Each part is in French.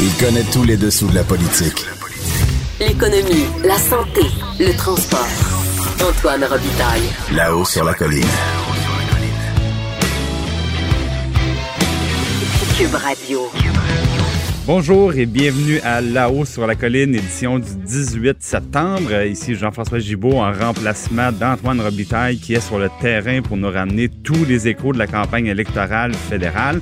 Il connaît tous les dessous de la politique. L'économie, la santé, le transport. Antoine Robitaille. Là-haut sur la colline. Cube Radio. Bonjour et bienvenue à La-haut sur la colline, édition du 18 septembre. Ici Jean-François Gibault en remplacement d'Antoine Robitaille qui est sur le terrain pour nous ramener tous les échos de la campagne électorale fédérale.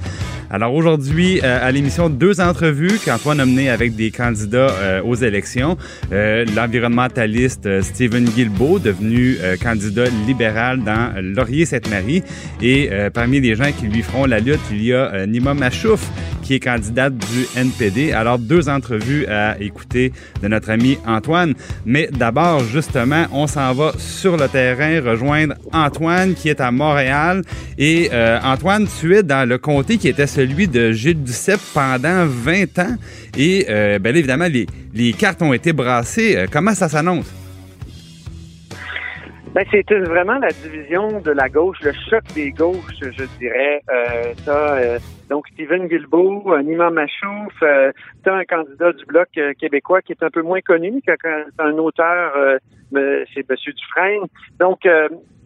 Alors aujourd'hui, euh, à l'émission, deux entrevues qu'Antoine a menées avec des candidats euh, aux élections. Euh, L'environnementaliste Stephen Guilbeault, devenu candidat libéral dans Laurier-Sainte-Marie. Et parmi les gens qui lui feront la lutte, il y a Nima Machouf, qui est candidate du NPD. Alors deux entrevues à écouter de notre ami Antoine. Mais d'abord, justement, on s'en va sur le terrain rejoindre Antoine qui est à Montréal. Et Antoine, tu es dans le comté qui était celui de Gilles Duceppe pendant 20 ans. Et euh, bien évidemment, les, cartes ont été brassées. Euh, comment ça s'annonce? Ben, c'est vraiment la division de la gauche, le choc des gauches, je dirais. Euh, donc, Stephen Guilbeault, Nima Machouf, euh, tu un candidat du Bloc québécois qui est un peu moins connu, qui un auteur, c'est M. Dufresne. Donc,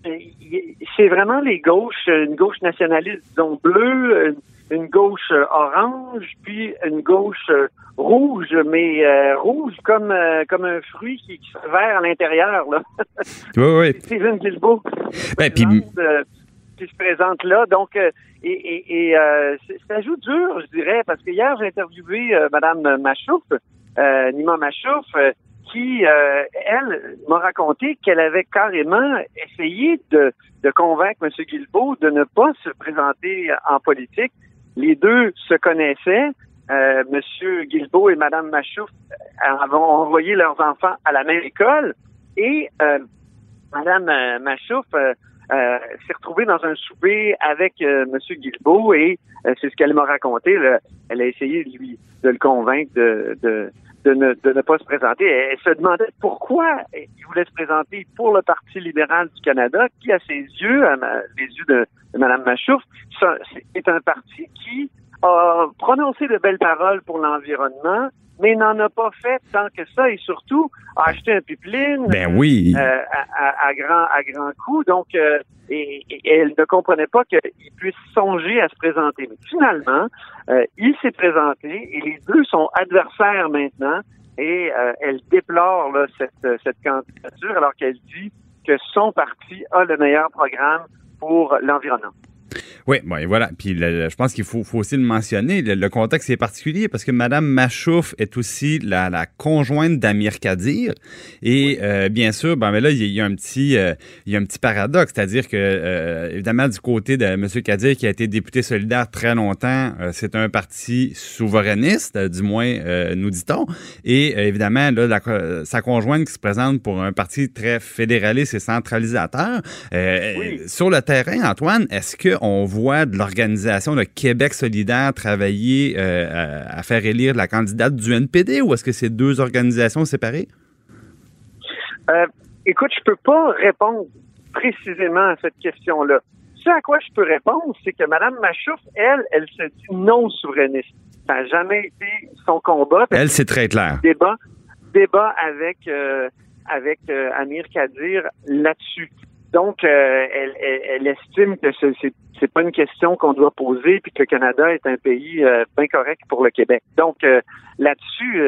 c'est vraiment les gauches, une gauche nationaliste, disons, bleue, une gauche euh, orange, puis une gauche euh, rouge, mais euh, rouge comme comme un fruit qui, qui se vert à l'intérieur. Là. oui, oui. Guilbeault ben, puis... qui se présente là. Donc, et, et, et ça joue dur, je dirais, parce que hier, j'ai interviewé Madame Machouf, Nima Machouf, qui, elle, m'a raconté qu'elle avait carrément essayé de, convaincre M. Guilbeault de ne pas se présenter en politique les deux se connaissaient. Euh, Monsieur Guilbeault et Madame Machouf avaient envoyé leurs enfants à la même école et euh, euh, Machouf euh, euh, s'est retrouvée dans un souper avec Monsieur Guilbeault et c'est ce qu'elle m'a raconté. Elle a essayé de lui de le convaincre de de ne, de ne pas se présenter. Elle, se demandait pourquoi il voulait se présenter pour le Parti libéral du Canada, qui, à ses yeux, à les yeux de, Mme Machouf, c'est un parti qui a prononcé de belles paroles pour l'environnement, mais n'en a pas fait tant que ça et surtout a acheté un pipeline ben oui. Euh, à, à, grand à grand coup. Donc, euh, et, elle ne comprenait pas qu'il puisse songer à se présenter. Mais finalement, euh, il s'est présenté et les deux sont adversaires maintenant et elle déplore là, cette, cette candidature alors qu'elle dit que son parti a le meilleur programme pour l'environnement. Oui, bon, voilà. Puis je pense qu'il faut, faut, aussi le mentionner. Le, contexte est particulier parce que Mme Machouf est aussi la, la conjointe d'Amir Kadir. Et euh, bien sûr, ben, mais là, il y, a un petit, euh, il y a un petit paradoxe. C'est-à-dire que, euh, évidemment, du côté de M. Kadir, qui a été député solidaire très longtemps, c'est un parti souverainiste, du moins, nous dit-on. Et évidemment, là, sa conjointe qui se présente pour un parti très fédéraliste et centralisateur. Sur le terrain, Antoine, est-ce qu'on voit de l'organisation de Québec solidaire travailler euh, à faire élire la candidate du NPD ou est-ce que c'est deux organisations séparées? Euh, écoute, je peux pas répondre précisément à cette question-là. Ce à quoi je peux répondre, c'est que Mme Machouf, elle, elle se dit non souverainiste. Ça n'a jamais été son combat. Elle, c'est très clair. Débat, débat avec, euh, avec Amir Kadir là-dessus. Donc, euh, elle, elle, estime que ce c'est pas une question qu'on doit poser, puis que le Canada est un pays euh, bien correct pour le Québec. Donc, euh, là-dessus,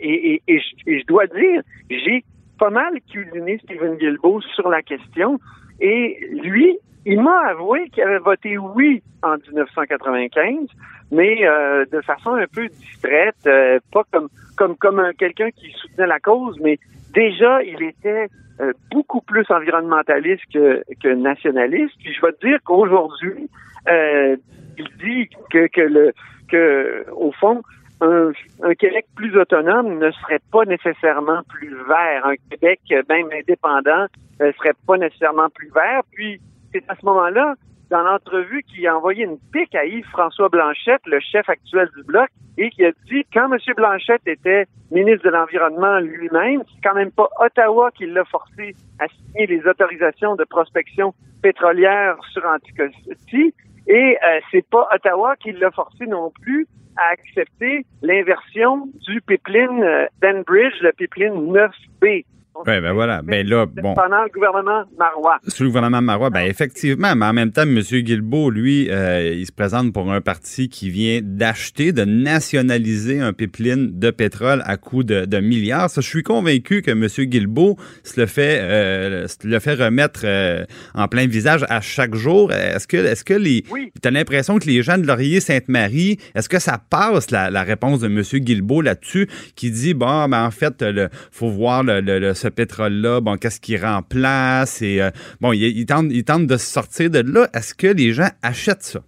et, et, je, dois dire, j'ai pas mal cuisiné Stephen Guilbeault sur la question, et lui, il m'a avoué qu'il avait voté oui en 1995, mais de façon un peu distraite, pas comme comme comme quelqu'un qui soutenait la cause, mais déjà il était euh, beaucoup plus environnementaliste que, nationaliste. Puis je vais te dire qu'aujourd'hui, euh, il dit que, que le que au fond, un, un, Québec plus autonome ne serait pas nécessairement plus vert. Un Québec même indépendant ne serait pas nécessairement plus vert. Puis c'est à ce moment-là dans l'entrevue qui a envoyé une pique à Yves-François Blanchette, le chef actuel du Bloc, et qui a dit, quand M. Blanchette était ministre de l'Environnement lui-même, c'est quand même pas Ottawa qui l'a forcé à signer les autorisations de prospection pétrolière sur Anticosti, Et euh, c'est pas Ottawa qui l'a forcé non plus à accepter l'inversion du pipeline euh, d'Enbridge, le pipeline 9B. Oui, ben voilà. Ben là, bon. Pendant le gouvernement Marois. Sous le gouvernement Marois, ben effectivement, mais en même temps, M. Guilbeault, lui, euh, il se présente pour un parti qui vient d'acheter, de nationaliser un pipeline de pétrole à coût de, de milliards. Ça, je suis convaincu que M. Guilbeault se le fait, euh, se le fait remettre euh, en plein visage à chaque jour. Est-ce que, est-ce que les, Oui. t'as l'impression que les gens de Laurier-Sainte-Marie, est-ce que ça passe la, la réponse de M. Guilbeault là-dessus, qui dit bon, ben en fait, le, faut voir le, le- le- ce pétrole-là, bon, qu'est-ce qu'il remplace et euh, bon, il, il tente, de sortir de là. Est-ce que les gens achètent ça?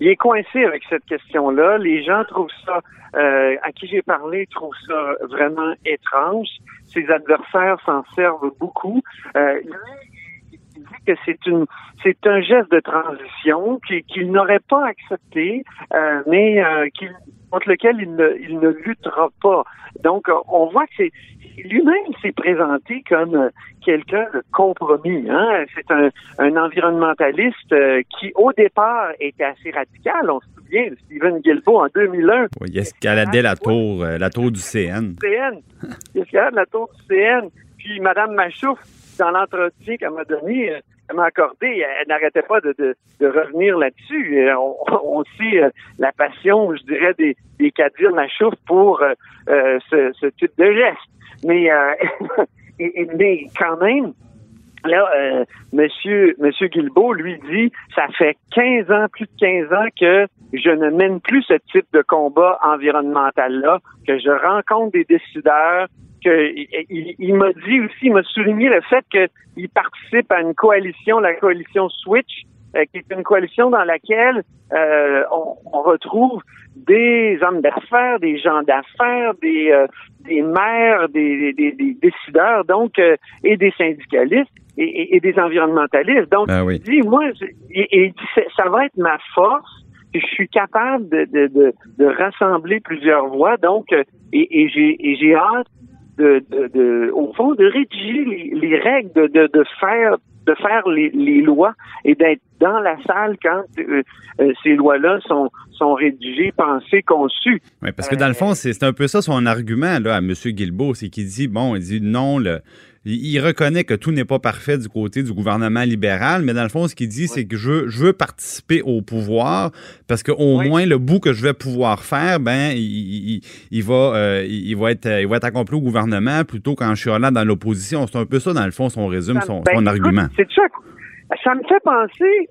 Il est coincé avec cette question-là. Les gens trouvent ça, euh, à qui j'ai parlé, trouvent ça vraiment étrange. Ses adversaires s'en servent beaucoup. Euh, lui, il dit que c'est c'est un geste de transition qu'il n'aurait pas accepté, euh, mais qu'il- contre lequel il ne, luttera pas. Donc, on voit que c'est lui-même s'est présenté comme euh, quelqu'un de compromis. Hein? C'est un, un environnementaliste euh, qui, au départ, était assez radical. On se souvient de Stephen Guilbeault en 2001. Oui, il escaladait la tour, euh, la tour du CN. CN. Il escalade la tour du CN. Puis Mme Machouf, dans l'entretien qu'elle m'a donné, elle m'a accordé, elle, elle n'arrêtait pas de, de, de revenir là-dessus. On, on sait euh, la passion, je dirais, des, des Kadir Machouf pour euh, ce, ce type de geste. Mais, euh, mais quand même, Là, euh, Monsieur, Monsieur Guilbeault, lui dit, ça fait 15 ans, plus de 15 ans que je ne mène plus ce type de combat environnemental-là, que je rencontre des décideurs, que il, il- m'a dit aussi, il m'a souligné le fait qu'il participe à une coalition, la coalition Switch, qui est une coalition dans laquelle euh, on, on retrouve des hommes d'affaires, des gens d'affaires, des, euh, des maires, des, des- des décideurs, donc, euh, et des syndicalistes et, et- des environnementalistes. Donc, Ben oui. dit, moi, je- et, et ça va être ma force. puis Je suis capable de, de, de, de rassembler plusieurs voix, donc, euh, et, et j'ai et j'ai hâte de, au fond, de rédiger les, les règles, de, de, faire de faire les, lois et d'être dans la salle quand euh, euh, ces lois-là sont, sont rédigées, pensées, conçues. Oui, parce que dans le fond, c'est c'est un peu ça son argument là, à M. Guilbeault, c'est qu'il dit, bon, il dit non, le, il, reconnaît que tout n'est pas parfait du côté du gouvernement libéral, mais dans le fond, ce qu'il dit, c'est que je, veux- je veux participer au pouvoir parce qu'au Oui. moins, le bout que je vais pouvoir faire, ben, il, il, il va, euh, il, il va être, il va être accompli au gouvernement plutôt qu'en chialant dans l'opposition. C'est un peu ça, dans le fond, son résume, son, Ben, son écoute, argument. C'est ça. Ça me fait penser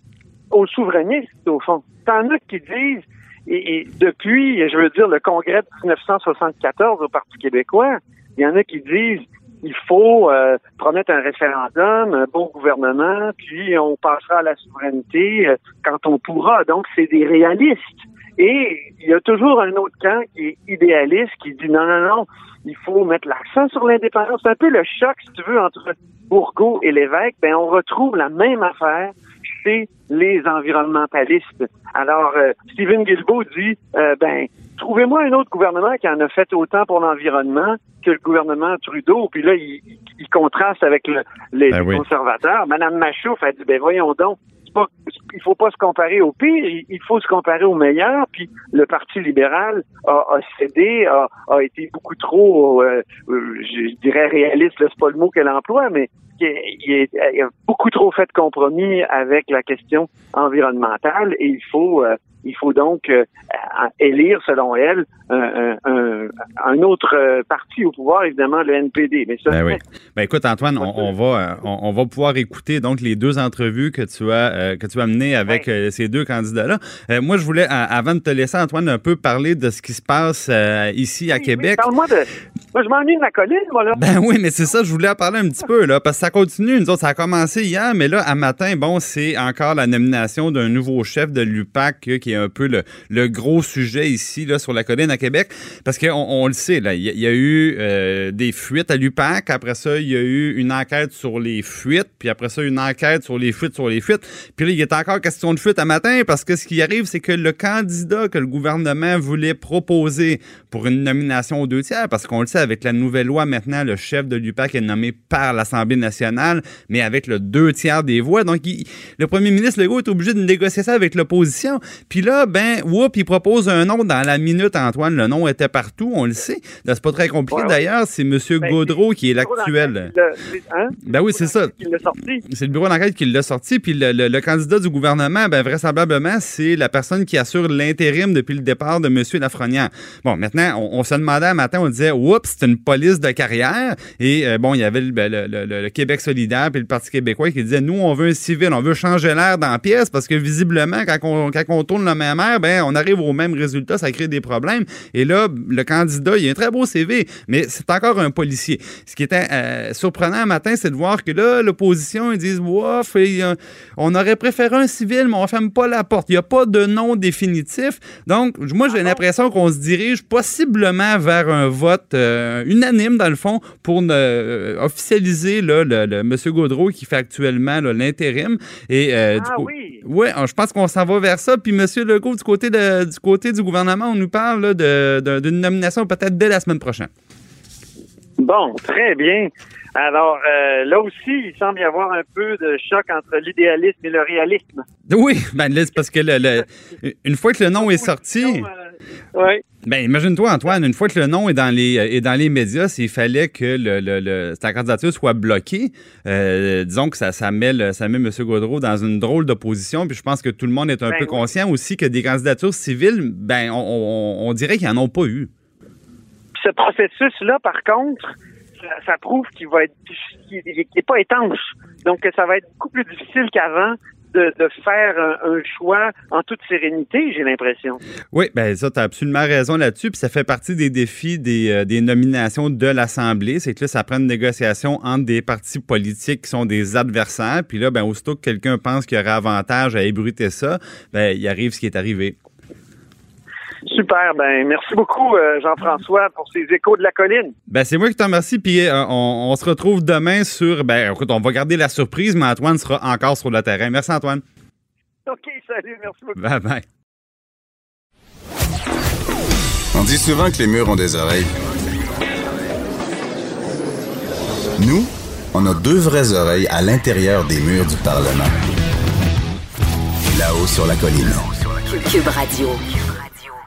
aux souverainistes, au fond. T'en as qui disent, et, et depuis, je veux dire, le congrès de 1974 au Parti québécois, il y en a qui disent il faut euh, promettre un référendum, un bon gouvernement, puis on passera à la souveraineté euh, quand on pourra. Donc, c'est des réalistes. Et il y a toujours un autre camp qui est idéaliste, qui dit non, non, non, il faut mettre l'accent sur l'indépendance. C'est un peu le choc, si tu veux, entre Bourgault et l'évêque. Ben, on retrouve la même affaire les environnementalistes. Alors, euh, Stephen Guilbeault dit, euh, ben, trouvez-moi un autre gouvernement qui en a fait autant pour l'environnement que le gouvernement Trudeau. Puis là, il, il contraste avec le, les Ben oui. conservateurs. Madame Machouf a dit, ben voyons donc, pas, il faut pas se comparer au pire, il, faut se comparer au meilleur. Puis le Parti libéral a, a cédé, a, a été beaucoup trop, euh, euh, je dirais réaliste, là, c'est pas le mot qu'elle emploie, mais qui est- il, a beaucoup trop fait de compromis avec la question environnementale et il faut euh, il faut donc euh, élire, selon elle, un, un- autre parti au pouvoir, évidemment le NPD. Mais ça, Ben oui. Ben écoute Antoine, on, on va euh, on, on va pouvoir écouter donc les deux entrevues que tu as euh, que tu as menées avec ces deux candidats là. moi je voulais avant de te laisser Antoine un peu parler de ce qui se passe ici à Oui, Québec. oui, Parle-moi de. Moi, je m'ennuie de ma colline, moi, là. Ben oui, mais c'est ça, je voulais en parler un petit peu, là, parce que ça continue. Nous autres, ça a commencé hier, mais là, à matin, bon, c'est encore la nomination d'un nouveau chef de l'UPAC, euh, qui est un peu le, le gros sujet ici, là, sur la colline à Québec. Parce qu'on on le sait, là, il y, a- eu euh, des fuites à l'UPAC. Après ça, il y a eu une enquête sur les fuites. Puis après ça, une enquête sur les fuites, sur les fuites. Puis là, il est encore question de fuite à matin, parce que ce qui arrive, c'est que le candidat que le gouvernement voulait proposer pour une nomination aux deux tiers, parce qu'on le sait, avec la nouvelle loi maintenant, le chef de l'UPAC est nommé par l'Assemblée nationale, mais avec le deux tiers des voix. Donc, le premier ministre Legault est obligé de négocier ça avec l'opposition. Puis là, ben, whoop, il propose un nom dans la minute, Antoine. Le nom était partout, on le sait. C'est pas très compliqué d'ailleurs. C'est M. Ben, Gaudreau qui est l'actuel. Hein? Ben oui, c'est ça. C'est le bureau d'enquête qui l'a sorti. Puis le, candidat du gouvernement, ben, vraisemblablement, c'est la personne qui assure l'intérim depuis le départ de M. Lafrenière. Bon, maintenant, on, se demandait un matin, on disait, oups, c'est une police de carrière. Et euh, bon, il y avait ben, le, Québec solidaire puis le Parti québécois qui disait, nous, on veut un civil, on veut changer l'air dans la pièce parce que visiblement, quand on, quand on tourne la même air, ben, on arrive au même résultat, ça crée des problèmes. Et là, le candidat, il a un très beau CV, mais c'est encore un policier. Ce qui était euh, surprenant un matin, c'est de voir que là, l'opposition, ils disent, Wouf, euh, on aurait préféré un civil, mais on ferme pas la porte. Il n'y a pas de nom définitif. Donc, moi, j'ai ah l'impression qu'on se dirige possiblement vers un vote euh, unanime, dans le fond, pour officialiser là, le, M. Gaudreau qui fait actuellement l'intérim. Et, ah, oui. Oui, je pense qu'on s'en va vers ça. Puis, M. Legault, du côté, de, du côté du gouvernement, on nous parle d'une nomination peut-être dès la semaine prochaine. Bon, très bien. Alors, euh, là aussi, il semble y avoir un peu de choc entre l'idéalisme et le réalisme. Oui, ben là, c'est parce que le, une fois que le nom est sorti. Euh, ben, imagine-toi, Antoine, une fois que le nom est dans les, est dans les médias, s'il fallait que le, le, ta candidature soit bloquée, euh, disons que ça, ça, met ça met M. Gaudreau dans une drôle de position. Puis je pense que tout le monde est un ben peu conscient aussi que des candidatures civiles, ben, on, on dirait qu'ils n'en ont pas eu. Ce processus-là, par contre, ça, prouve qu'il va être qu'il n'est pas étanche. Donc ça va être beaucoup plus difficile qu'avant de, faire un, choix en toute sérénité, j'ai l'impression. Oui, ben ça, tu as absolument raison là-dessus. Puis ça fait partie des défis des, euh, des nominations de l'Assemblée. C'est que là, ça prend une négociation entre des partis politiques qui sont des adversaires. Puis là, ben, aussitôt que quelqu'un pense qu'il y aurait avantage à ébruiter ça, ben, il arrive ce qui est arrivé. Super. Ben, merci beaucoup, euh, Jean-François, pour ces échos de la colline. Ben, c'est moi qui te remercie. Puis euh, on, se retrouve demain sur. Ben, écoute, on va garder la surprise, mais Antoine sera encore sur le terrain. Merci, Antoine. OK, salut. Merci beaucoup. Bye bye. On dit souvent que les murs ont des oreilles. Nous, on a deux vraies oreilles à l'intérieur des murs du Parlement. Là-haut sur la colline. Cube Radio.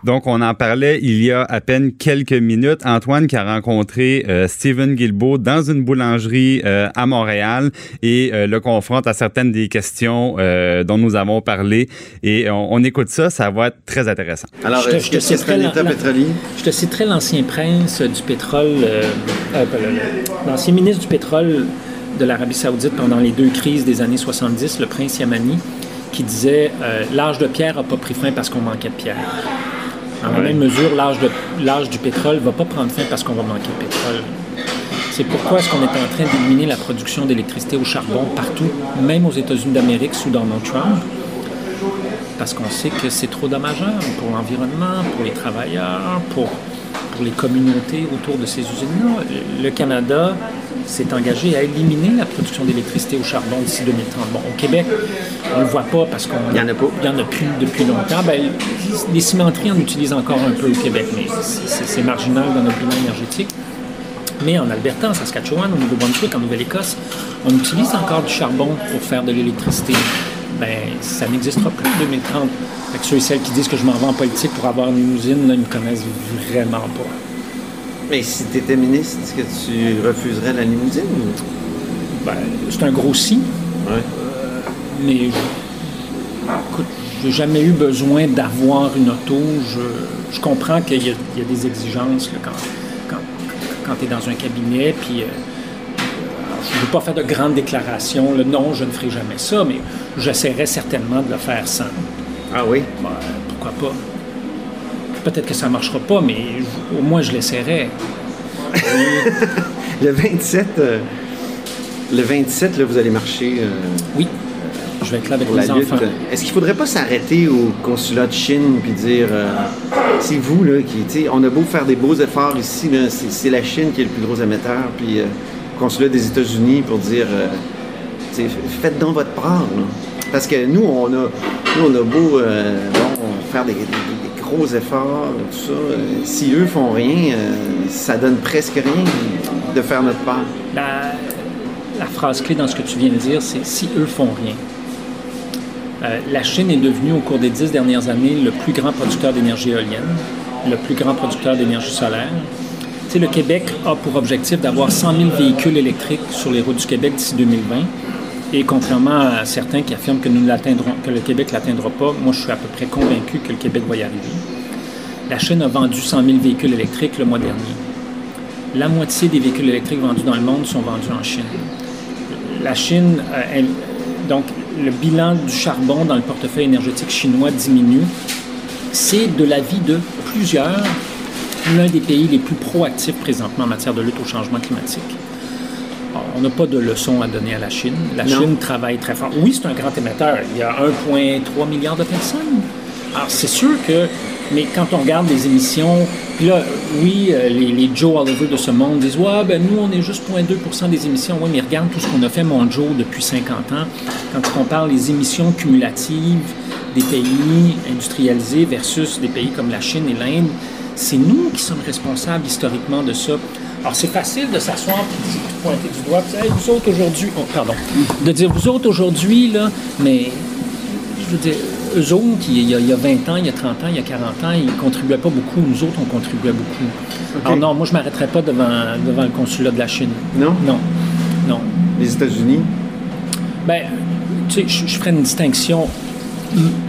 Donc, on en parlait il y a à peine quelques minutes. Antoine qui a rencontré euh, Steven Guilbeault dans une boulangerie euh, à Montréal et euh, le confronte à certaines des questions dont nous avons parlé. Et on, écoute ça, ça va être très intéressant. Alors, je te, je te citerai Je te citerai l'ancien prince du pétrole, l'ancien ministre du pétrole de l'Arabie saoudite pendant les deux crises des années 70, le prince Yamani, qui disait l'âge de pierre n'a pas pris fin parce qu'on manquait de pierre. En la même mesure, l'âge du pétrole ne va pas prendre fin parce qu'on va manquer de pétrole. C'est pourquoi est-ce qu'on est en train d'éliminer la production d'électricité au charbon partout, même aux États-Unis d'Amérique sous Donald Trump? Parce qu'on sait que c'est trop dommageable pour l'environnement, pour les travailleurs, pour, pour les communautés autour de ces usines-là. Le Canada s'est engagé à éliminer la production d'électricité au charbon d'ici 2030. Bon, au Québec, on ne le voit pas parce qu'il n'y en a pas. Il y en a plus depuis longtemps. Ben, les cimenteries en utilisent encore un peu au Québec, mais c'est marginal dans notre bilan énergétique. Mais en Alberta, en Saskatchewan, au Nouveau-Brunswick, en Nouvelle-Écosse, on utilise encore du charbon pour faire de l'électricité. Ben, ça n'existera plus en 2030. Fait que ceux et celles qui disent que je m'en vais en politique pour avoir une usine, là, ils me connaissent vraiment pas. Mais si tu étais ministre, est-ce que tu refuserais la limousine? Ben, c'est un gros si. Ouais. Euh, mais écoute, j'ai jamais eu besoin d'avoir une auto. Je, comprends qu'il y, a des exigences quand, quand, tu es dans un cabinet. Puis, euh, je ne veux pas faire de grandes déclarations. non, je ne ferai jamais ça, mais j'essaierai certainement de le faire sans. Ah oui? Ben, pourquoi pas? Peut-être que ça ne marchera pas, mais au moins je l'essaierai. le 27, euh, le 27 là, vous allez marcher. Euh, oui. Je vais être là avec les enfants. Est-ce qu'il ne faudrait pas s'arrêter au consulat de Chine puis dire euh, c'est vous là qui on a beau faire des beaux efforts ici c'est la Chine qui est le plus gros émetteur puis le consulat des États-Unis pour dire faites donc votre part. Parce que nous, on a, nous, on a beau bon, faire des, des- des gros efforts, tout ça. euh, si eux font rien, euh, ça donne presque rien de faire notre part. La, la phrase clé dans ce que tu viens de dire, c'est si eux font rien. Euh, la Chine est devenue, au cours des dix dernières années, le plus grand producteur d'énergie éolienne, le plus grand producteur d'énergie solaire. Le Québec a pour objectif d'avoir 100 000 véhicules électriques sur les routes du Québec d'ici 2020. Et contrairement à certains qui affirment que, nous l'atteindrons, que le Québec ne l'atteindra pas, moi je suis à peu près convaincu que le Québec va y arriver. La Chine a vendu 100 000 véhicules électriques le mois dernier. La moitié des véhicules électriques vendus dans le monde sont vendus en Chine. La Chine, euh, donc le bilan du charbon dans le portefeuille énergétique chinois diminue. C'est de l'avis de plusieurs l'un des pays les plus proactifs présentement en matière de lutte au changement climatique. On n'a pas de leçon à donner à la Chine. La Non. Chine travaille très fort. Oui, c'est un grand émetteur. Il y a 1,3 milliard de personnes. Alors, c'est sûr que, mais quand on regarde les émissions, puis là, oui, euh, les, les Joe Oliver de ce monde disent Ouais, ben nous, on est juste 0,2% des émissions. Oui, mais regarde tout ce qu'on a fait, mon Joe, depuis 50 ans. Quand tu compares les émissions cumulatives des pays industrialisés versus des pays comme la Chine et l'Inde, c'est nous qui sommes responsables historiquement de ça. Alors, c'est facile de s'asseoir et de pointer du doigt, Hey, vous autres aujourd'hui, oh, pardon, de dire, vous autres aujourd'hui, là, mais je veux dire, eux autres, il y, a, il y a 20 ans, il y a 30 ans, il y a 40 ans, ils ne contribuaient pas beaucoup. Nous autres, on contribuait beaucoup. Alors non, moi, je ne m'arrêterai pas devant, devant le consulat de la Chine. Non? Non, non. Les États-Unis, Ben, tu sais, je, je ferais une distinction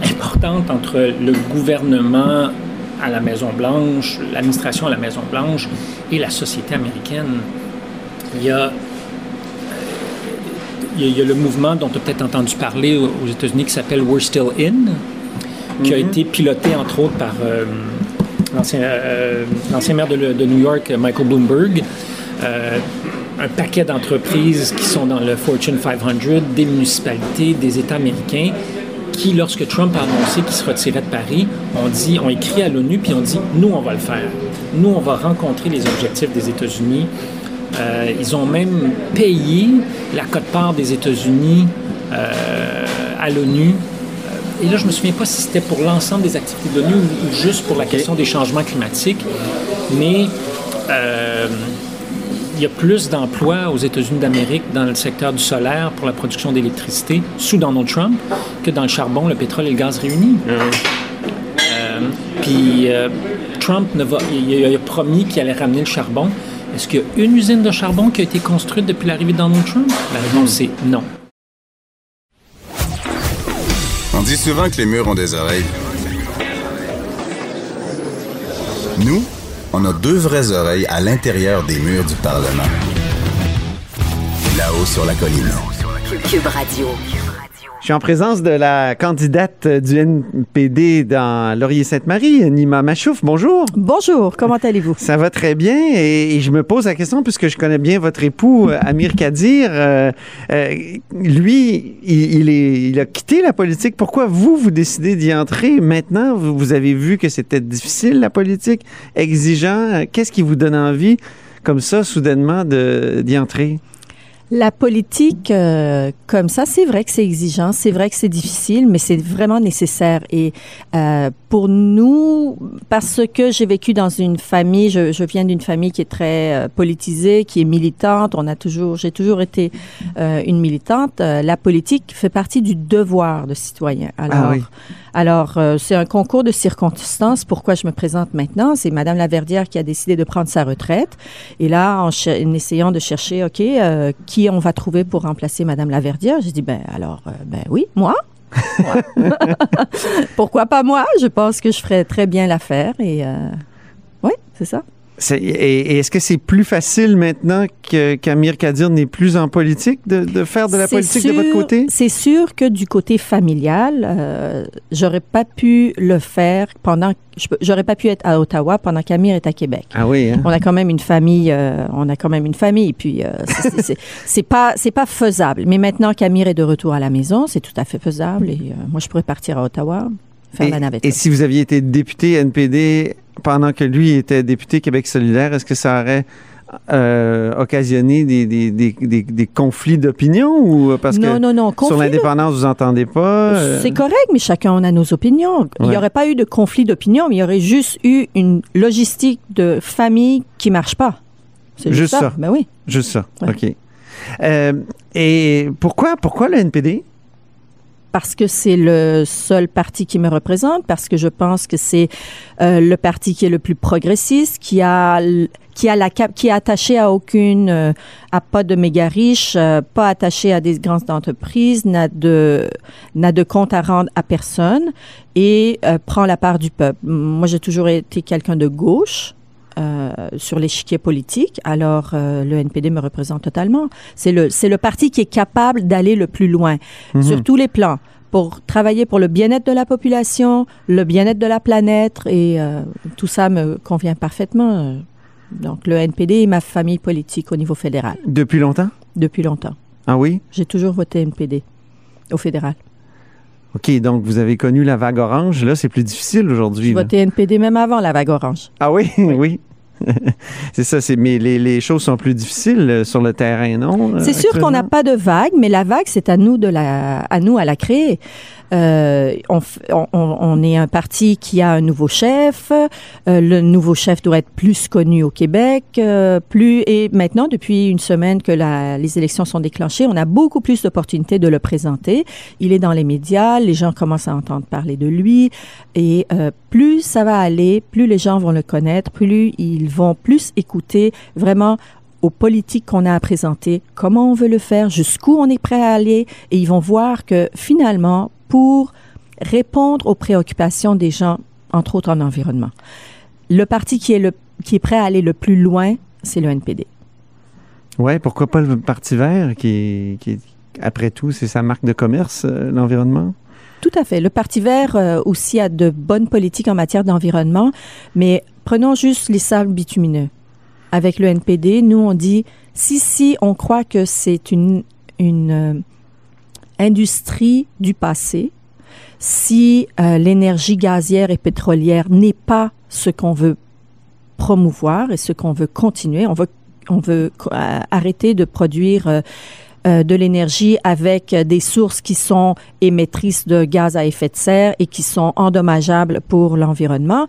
importante entre le gouvernement à la Maison-Blanche, l'administration à la Maison-Blanche et la société américaine. Il y a, euh, il y a, le mouvement dont tu as peut-être entendu parler aux États-Unis qui s'appelle We're Still In, qui a été piloté entre autres par euh, l'ancien euh, maire de New York, Michael Bloomberg. Euh, un paquet d'entreprises qui sont dans le Fortune 500, des municipalités, des États américains, qui, lorsque Trump a annoncé qu'il se retirait de Paris, ont dit, ont écrit à l'ONU puis ont dit, nous, on va le faire. Nous, on va rencontrer les objectifs des États-Unis. Euh, ils ont même payé la cote-part des États-Unis euh, à l'ONU. Euh, Et là, je me souviens pas si c'était pour l'ensemble des activités de l'ONU ou, ou juste pour la question des changements climatiques. Mais euh, il y a plus d'emplois aux États-Unis d'Amérique dans le secteur du solaire pour la production d'électricité sous Donald Trump que dans le charbon, le pétrole et le gaz réunis. Euh, puis euh, Trump ne va, il, il a promis qu'il allait ramener le charbon. Est-ce qu'il y a une usine de charbon qui a été construite depuis l'arrivée de Donald Trump? La réponse c'est non. On dit souvent que les murs ont des oreilles. Nous, on a deux vraies oreilles à l'intérieur des murs du Parlement. Là-haut sur la colline. Cube Radio. Je suis en présence de la candidate du NPD dans Laurier-Sainte-Marie, Nima Machouf. Bonjour. Bonjour, comment allez-vous? Ça va très bien et, et je me pose la question puisque je connais bien votre époux euh, Amir Kadir. euh, euh, lui, il, il est, il a quitté la politique. Pourquoi vous, vous décidez d'y entrer maintenant? Vous, vous avez vu que c'était difficile la politique, exigeant. Qu'est-ce qui vous donne envie comme ça, soudainement, d'y entrer? La politique, euh, comme ça, c'est vrai que c'est exigeant, c'est vrai que c'est difficile, mais c'est vraiment nécessaire. Et euh, pour nous, parce que j'ai vécu dans une famille, je, je viens d'une famille qui est très euh, politisée, qui est militante. On a toujours, j'ai toujours été euh, une militante. euh, la politique fait partie du devoir de citoyen. Alors, Ah oui. Alors, euh, c'est un concours de circonstances. Pourquoi je me présente maintenant? C'est Madame Laverdière qui a décidé de prendre sa retraite. Et là, en, en essayant de chercher, OK, euh, qui on va trouver pour remplacer Madame Laverdière, j'ai dit, ben alors, euh, ben oui, moi. Pourquoi pas moi? Je pense que je ferais très bien l'affaire. Et euh, oui, c'est ça. C'est- Et, et est-ce que c'est plus facile maintenant que- qu'Amir Kadir n'est plus en politique de, de faire de la politique de votre sûr- côté? C'est sûr que du côté familial, euh, j'aurais pas pu le faire pendant. J'aurais pas pu être à Ottawa pendant qu'Amir est à Québec. Ah oui, hein? On a quand même une famille, euh, on a quand même une famille, puis euh, c'est- pas c'est pas faisable. Mais maintenant qu'Amir est de retour à la maison, c'est tout à fait faisable. Et euh, moi, je pourrais partir à Ottawa, faire Et, la navette. et si vous aviez été député NPD pendant que lui était député Québec solidaire, est-ce que ça aurait euh, occasionner des, des, des, des, des conflits d'opinion ou parce non, que non, non. sur conflit l'indépendance, vous entendez pas? euh, C'est correct, mais chacun on a nos opinions. Il n'y aurait pas eu de conflit d'opinion, mais il y aurait juste eu une logistique de famille qui marche pas. C'est Juste juste ça. ça. Ben oui. Juste ça, Ouais. OK. Euh, et pourquoi, pourquoi le NPD? Parce que c'est le seul parti qui me représente, parce que je pense que c'est euh, le parti qui est le plus progressiste, qui a qui a la qui est attaché à aucune euh, à pas de méga riches, euh, pas attaché à des grandes entreprises, n'a de n'a de compte à rendre à personne et euh, prend la part du peuple. Moi, j'ai toujours été quelqu'un de gauche. Euh, sur l'échiquier politique, alors euh, le NPD me représente totalement. C'est le c'est le parti qui est capable d'aller le plus loin Mhm. sur tous les plans pour travailler pour le bien-être de la population, le bien-être de la planète et euh, tout ça me convient parfaitement. Euh, Donc le NPD est ma famille politique au niveau fédéral Depuis longtemps? depuis longtemps. Ah oui? J'ai toujours voté NPD au fédéral. OK, donc vous avez connu la vague orange. Là, c'est plus difficile aujourd'hui. J'ai voté NPD même avant la vague orange. Ah oui, oui. c'est ça, c'est, mais les, les choses sont plus difficiles euh, sur le terrain, non? euh, C'est sûr qu'on n'a pas de vague, mais la vague, c'est à nous de la, à nous à la créer. Euh, on, on- on est un parti qui a un nouveau chef. Euh, le nouveau chef doit être plus connu au Québec. euh, plus et maintenant, depuis une semaine que la, les élections sont déclenchées, on a beaucoup plus d'opportunités de le présenter. Il est dans les médias, les gens commencent à entendre parler de lui, et euh, plus ça va aller, plus les gens vont le connaître, plus ils vont plus écouter vraiment aux politiques qu'on a à présenter, comment on veut le faire, jusqu'où on est prêt à aller, et ils vont voir que finalement, pour répondre aux préoccupations des gens, entre autres en environnement, le parti qui est, le, qui est prêt à aller le plus loin, c'est le NPD. Ouais, pourquoi pas le Parti vert qui, qui après tout, c'est sa marque de commerce, euh, l'environnement? Tout à fait. Le Parti vert euh, aussi a de bonnes politiques en matière d'environnement, mais prenons juste les sables bitumineux. Avec le NPD, nous, on dit, si, si, on croit que c'est une, une euh, industrie du passé, si euh, l'énergie gazière et pétrolière n'est pas ce qu'on veut promouvoir et ce qu'on veut continuer, on veut, on veut euh, arrêter de produire euh, euh, de l'énergie avec des sources qui sont émettrices de gaz à effet de serre et qui sont endommageables pour l'environnement.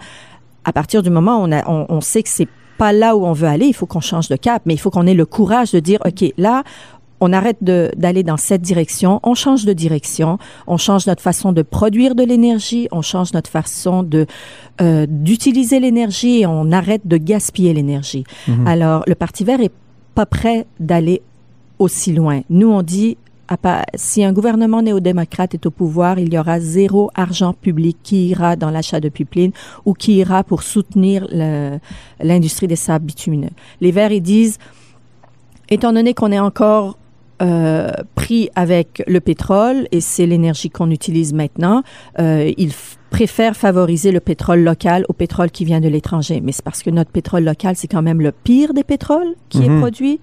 À partir du moment où on, a, on sait que c'est pas là où on veut aller, il faut qu'on change de cap, mais il faut qu'on ait le courage de dire, OK, là, on arrête de- d'aller dans cette direction, on change de direction, on change notre façon de produire de l'énergie, on change notre façon de euh, d'utiliser l'énergie et on arrête de gaspiller l'énergie. Alors, le Parti vert est pas prêt d'aller aussi loin. Nous, on dit, si un gouvernement néo-démocrate est au pouvoir, il y aura zéro argent public qui ira dans l'achat de pipeline ou qui ira pour soutenir l'industrie des sables bitumineux. Les Verts, ils disent, étant donné qu'on est encore euh, pris avec le pétrole et c'est l'énergie qu'on utilise maintenant, euh, ils préfèrent favoriser le pétrole local au pétrole qui vient de l'étranger. Mais c'est parce que notre pétrole local, c'est quand même le pire des pétroles qui Mhm. est produit.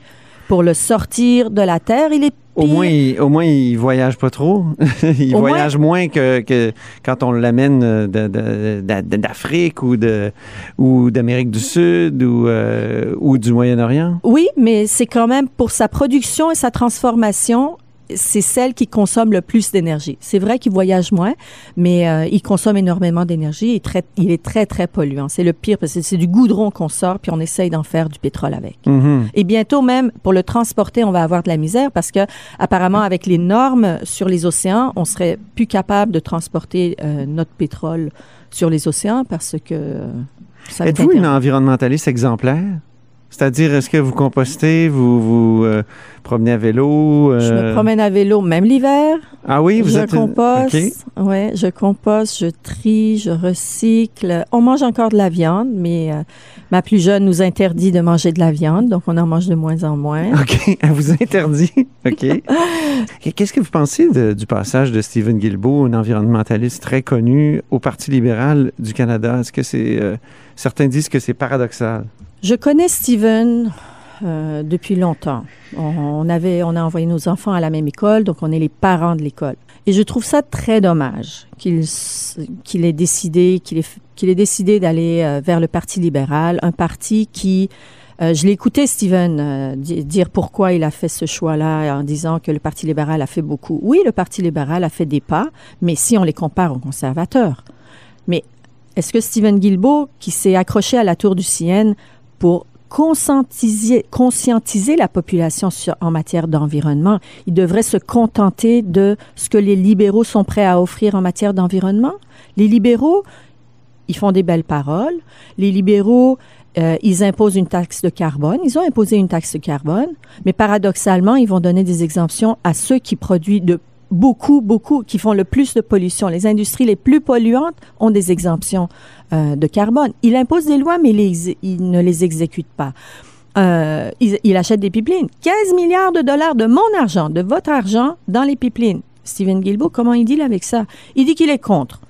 Pour le sortir de la terre, il est Au moins, il, au moins, il voyage pas trop. il voyage moins que, que quand on l'amène d'Afrique ou de ou d'Amérique du Sud ou euh, ou du Moyen-Orient. Oui, mais c'est quand même pour sa production et sa transformation, c'est celle qui consomme le plus d'énergie. C'est vrai qu'il voyage moins, mais euh, il consomme énormément d'énergie et très, il est très, très polluant. C'est le pire parce que c'est du goudron qu'on sort puis on essaye d'en faire du pétrole avec. Mhm. Et bientôt même, pour le transporter, on va avoir de la misère parce que apparemment, avec les normes sur les océans, on serait plus capable de transporter euh, notre pétrole sur les océans parce que euh, Êtes-vous une environnementaliste exemplaire? C'est-à-dire, est-ce que vous compostez, vous vous euh, promenez à vélo? Je euh, me promène à vélo même l'hiver. Ah oui, vous je êtes... une- composte. OK. Ouais, je composte, je trie, je recycle. On mange encore de la viande, mais euh, ma plus jeune nous interdit de manger de la viande, donc on en mange de moins en moins. OK, elle vous interdit. OK. Qu'est-ce que vous pensez de- du passage de Stephen Guilbeault, un environnementaliste très connu, au Parti libéral du Canada? Est-ce que c'est... certains disent que c'est paradoxal? Je connais Steven euh, depuis longtemps. On, avait, on a envoyé nos enfants à la même école, donc on est les parents de l'école. Et je trouve ça très dommage qu'il qu'il ait décidé qu'il ait, qu'il ait décidé d'aller euh, vers le Parti libéral, un parti qui Euh, je l'ai écouté, Steven, euh, dire pourquoi il a fait ce choix-là en disant que le Parti libéral a fait beaucoup. Oui, le Parti libéral a fait des pas, mais si on les compare aux conservateurs. Mais est-ce que Steven Guilbeault, qui s'est accroché à la tour du CN pour conscientiser, la population en matière d'environnement. Il devrait se contenter de ce que les libéraux sont prêts à offrir en matière d'environnement. Les libéraux, ils font des belles paroles. Les libéraux, euh, ils imposent une taxe de carbone. Ils ont imposé une taxe de carbone, mais paradoxalement, ils vont donner des exemptions à ceux qui produisent de beaucoup, beaucoup, qui font le plus de pollution. Les industries les plus polluantes ont des exemptions euh, de carbone. Il impose des lois, mais il ne les exécute pas. Euh, il, achète des pipelines. 15 milliards de dollars de mon argent, de votre argent, dans les pipelines. Steven Guilbeault, comment il dit avec ça? Il dit qu'il est contre.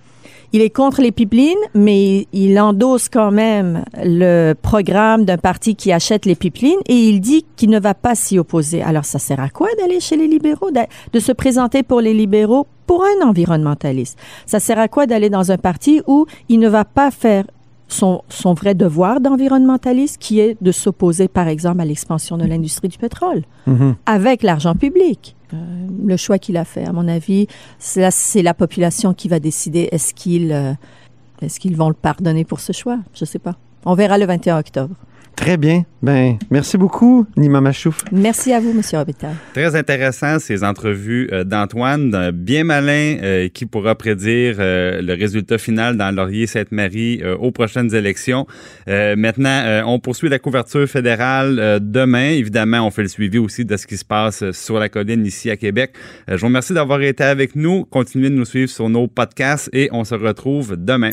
Il est contre les pipelines, mais il endosse quand même le programme d'un parti qui achète les pipelines et il dit qu'il ne va pas s'y opposer. Alors, ça sert à quoi d'aller chez les libéraux, de, se présenter pour les libéraux pour un environnementaliste? Ça sert à quoi d'aller dans un parti où il ne va pas faire son, son vrai devoir d'environnementaliste, qui est de s'opposer, par exemple, à l'expansion de l'industrie du pétrole, mm-hmm. avec l'argent public? Euh, le choix qu'il a fait, à mon avis, c'est la population qui va décider est-ce qu'ils euh, est-ce qu'ils vont le pardonner pour ce choix? Je ne sais pas. On verra le 21 octobre. Très bien. Ben, merci beaucoup, Nima Machouf. Merci à vous, Monsieur Robitaille. Très intéressant, ces entrevues euh, d'Antoine, bien malin, euh, qui pourra prédire euh, le résultat final dans Laurier-Sainte-Marie aux prochaines élections. maintenant, on poursuit la couverture fédérale demain. Évidemment, on fait le suivi aussi de ce qui se passe sur la colline ici à Québec. je vous remercie d'avoir été avec nous. Continuez de nous suivre sur nos podcasts et on se retrouve demain.